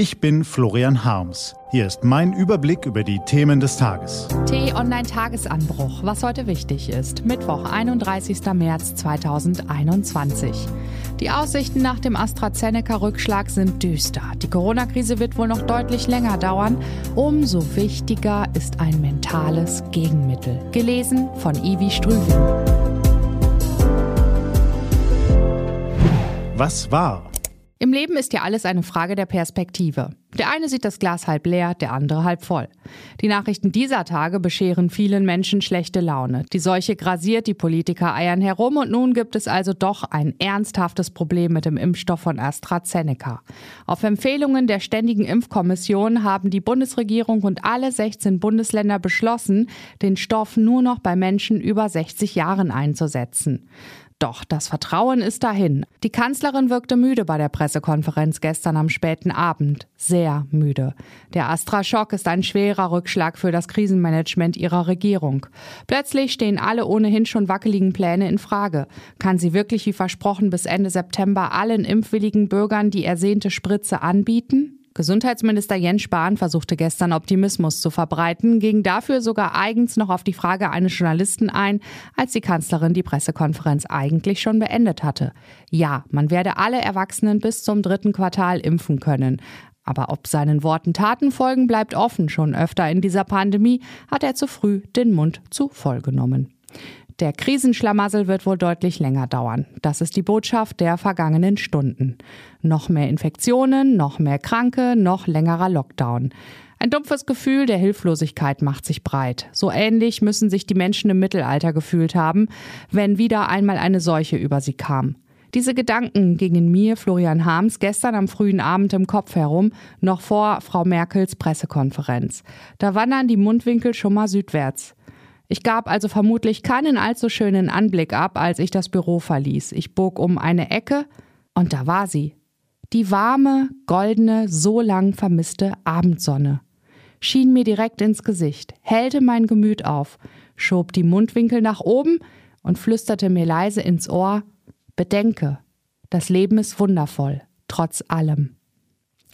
Ich bin Florian Harms. Hier ist mein Überblick über die Themen des Tages. T-Online-Tagesanbruch, was heute wichtig ist. Mittwoch, 31. März 2021. Die Aussichten nach dem AstraZeneca-Rückschlag sind düster. Die Corona-Krise wird wohl noch deutlich länger dauern. Umso wichtiger ist ein mentales Gegenmittel. Gelesen von Ivi Strüving. Was war? Im Leben ist ja alles eine Frage der Perspektive. Der eine sieht das Glas halb leer, der andere halb voll. Die Nachrichten dieser Tage bescheren vielen Menschen schlechte Laune. Die Seuche grasiert, die Politiker eiern herum und nun gibt es also doch ein ernsthaftes Problem mit dem Impfstoff von AstraZeneca. Auf Empfehlungen der Ständigen Impfkommission haben die Bundesregierung und alle 16 Bundesländer beschlossen, den Stoff nur noch bei Menschen über 60 Jahren einzusetzen. Doch das Vertrauen ist dahin. Die Kanzlerin wirkte müde bei der Pressekonferenz gestern am späten Abend. Sehr müde. Der Astra-Schock ist ein schwerer Rückschlag für das Krisenmanagement ihrer Regierung. Plötzlich stehen alle ohnehin schon wackeligen Pläne in Frage. Kann sie wirklich wie versprochen bis Ende September allen impfwilligen Bürgern die ersehnte Spritze anbieten? Gesundheitsminister Jens Spahn versuchte gestern Optimismus zu verbreiten, ging dafür sogar eigens noch auf die Frage eines Journalisten ein, als die Kanzlerin die Pressekonferenz eigentlich schon beendet hatte. Ja, man werde alle Erwachsenen bis zum dritten Quartal impfen können. Aber ob seinen Worten Taten folgen, bleibt offen. Schon öfter in dieser Pandemie hat er zu früh den Mund zu voll genommen. Der Krisenschlamassel wird wohl deutlich länger dauern. Das ist die Botschaft der vergangenen Stunden. Noch mehr Infektionen, noch mehr Kranke, noch längerer Lockdown. Ein dumpfes Gefühl der Hilflosigkeit macht sich breit. So ähnlich müssen sich die Menschen im Mittelalter gefühlt haben, wenn wieder einmal eine Seuche über sie kam. Diese Gedanken gingen mir, Florian Harms, gestern am frühen Abend im Kopf herum, noch vor Frau Merkels Pressekonferenz. Da wandern die Mundwinkel schon mal südwärts. Ich gab also vermutlich keinen allzu schönen Anblick ab, als ich das Büro verließ. Ich bog um eine Ecke und da war sie. Die warme, goldene, so lang vermisste Abendsonne. Schien mir direkt ins Gesicht, hellte mein Gemüt auf, schob die Mundwinkel nach oben und flüsterte mir leise ins Ohr Bedenke, das Leben ist wundervoll, trotz allem.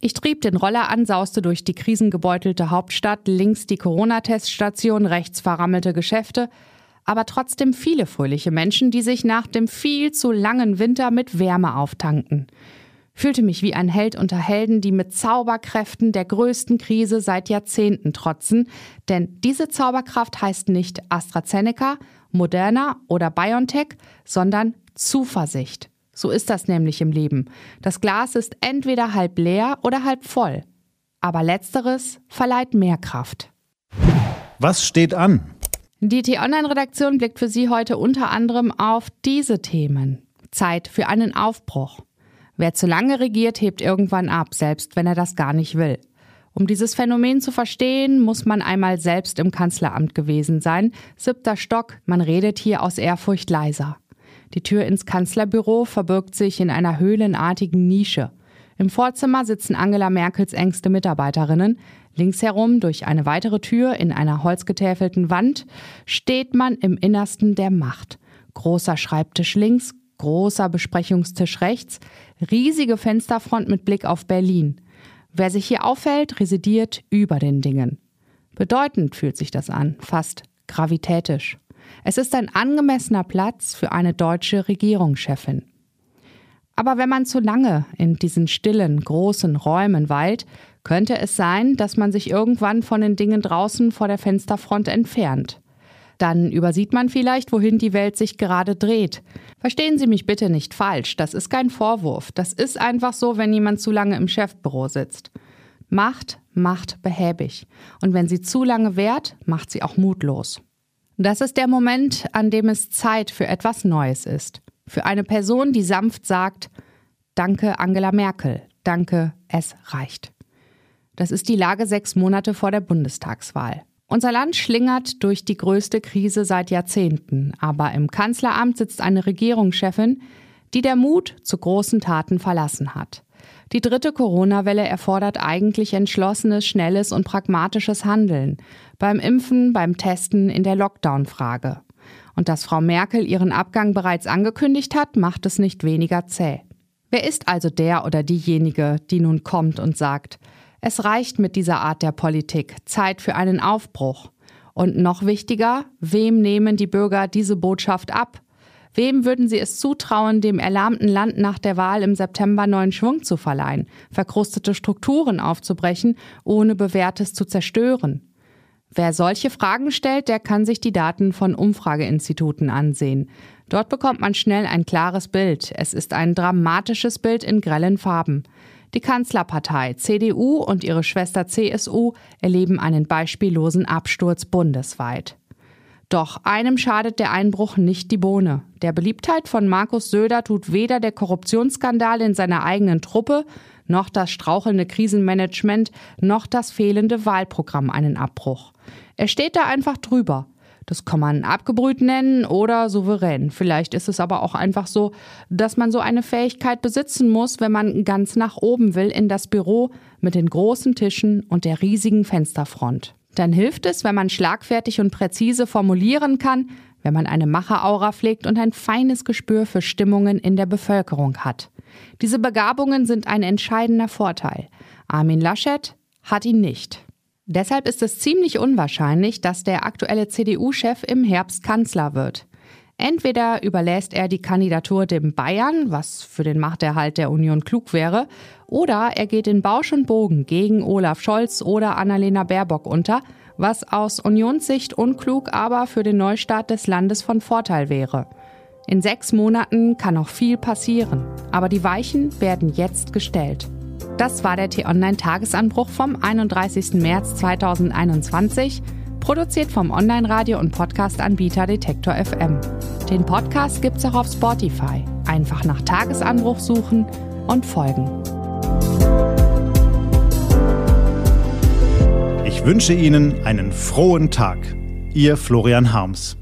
Ich trieb den Roller an, sauste durch die krisengebeutelte Hauptstadt, links die Corona-Teststation, rechts verrammelte Geschäfte, aber trotzdem viele fröhliche Menschen, die sich nach dem viel zu langen Winter mit Wärme auftanken. Fühlte mich wie ein Held unter Helden, die mit Zauberkräften der größten Krise seit Jahrzehnten trotzen, denn diese Zauberkraft heißt nicht AstraZeneca, Moderna oder BioNTech, sondern Zuversicht. So ist das nämlich im Leben. Das Glas ist entweder halb leer oder halb voll. Aber letzteres verleiht mehr Kraft. Was steht an? Die T-Online-Redaktion blickt für Sie heute unter anderem auf diese Themen. Zeit für einen Aufbruch. Wer zu lange regiert, hebt irgendwann ab, selbst wenn er das gar nicht will. Um dieses Phänomen zu verstehen, muss man einmal selbst im Kanzleramt gewesen sein. Siebter Stock, man redet hier aus Ehrfurcht leiser. Die Tür ins Kanzlerbüro verbirgt sich in einer höhlenartigen Nische. Im Vorzimmer sitzen Angela Merkels engste Mitarbeiterinnen. Links herum, durch eine weitere Tür in einer holzgetäfelten Wand, steht man im Innersten der Macht. Großer Schreibtisch links, großer Besprechungstisch rechts, riesige Fensterfront mit Blick auf Berlin. Wer sich hier aufhält, residiert über den Dingen. Bedeutend fühlt sich das an, fast gravitätisch. Es ist ein angemessener Platz für eine deutsche Regierungschefin. Aber wenn man zu lange in diesen stillen, großen Räumen weilt, könnte es sein, dass man sich irgendwann von den Dingen draußen vor der Fensterfront entfernt. Dann übersieht man vielleicht, wohin die Welt sich gerade dreht. Verstehen Sie mich bitte nicht falsch, das ist kein Vorwurf. Das ist einfach so, wenn jemand zu lange im Chefbüro sitzt. Macht macht behäbig. Und wenn sie zu lange währt, macht sie auch mutlos. Das ist der Moment, an dem es Zeit für etwas Neues ist. Für eine Person, die sanft sagt, Danke Angela Merkel, danke, es reicht. Das ist die Lage sechs Monate vor der Bundestagswahl. Unser Land schlingert durch die größte Krise seit Jahrzehnten, aber im Kanzleramt sitzt eine Regierungschefin, die der Mut zu großen Taten verlassen hat. Die dritte Corona-Welle erfordert eigentlich entschlossenes, schnelles und pragmatisches Handeln. Beim Impfen, beim Testen, in der Lockdown-Frage. Und dass Frau Merkel ihren Abgang bereits angekündigt hat, macht es nicht weniger zäh. Wer ist also der oder diejenige, die nun kommt und sagt, es reicht mit dieser Art der Politik, Zeit für einen Aufbruch? Und noch wichtiger, wem nehmen die Bürger diese Botschaft ab? Wem würden sie es zutrauen, dem erlahmten Land nach der Wahl im September neuen Schwung zu verleihen, verkrustete Strukturen aufzubrechen, ohne Bewährtes zu zerstören? Wer solche Fragen stellt, der kann sich die Daten von Umfrageinstituten ansehen. Dort bekommt man schnell ein klares Bild. Es ist ein dramatisches Bild in grellen Farben. Die Kanzlerpartei CDU und ihre Schwester CSU erleben einen beispiellosen Absturz bundesweit. Doch einem schadet der Einbruch nicht die Bohne. Der Beliebtheit von Markus Söder tut weder der Korruptionsskandal in seiner eigenen Truppe, noch das strauchelnde Krisenmanagement, noch das fehlende Wahlprogramm einen Abbruch. Er steht da einfach drüber. Das kann man abgebrüht nennen oder souverän. Vielleicht ist es aber auch einfach so, dass man so eine Fähigkeit besitzen muss, wenn man ganz nach oben will in das Büro mit den großen Tischen und der riesigen Fensterfront. Dann hilft es, wenn man schlagfertig und präzise formulieren kann, wenn man eine Macheraura pflegt und ein feines Gespür für Stimmungen in der Bevölkerung hat. Diese Begabungen sind ein entscheidender Vorteil. Armin Laschet hat ihn nicht. Deshalb ist es ziemlich unwahrscheinlich, dass der aktuelle CDU-Chef im Herbst Kanzler wird. Entweder überlässt er die Kandidatur dem Bayern, was für den Machterhalt der Union klug wäre, oder er geht in Bausch und Bogen gegen Olaf Scholz oder Annalena Baerbock unter, was aus Unionssicht unklug, aber für den Neustart des Landes von Vorteil wäre. In sechs Monaten kann noch viel passieren, aber die Weichen werden jetzt gestellt. Das war der T-Online-Tagesanbruch vom 31. März 2021, produziert vom Online-Radio- und Podcast-Anbieter Detektor FM. Den Podcast gibt's auch auf Spotify. Einfach nach Tagesanbruch suchen und folgen. Ich wünsche Ihnen einen frohen Tag. Ihr Florian Harms.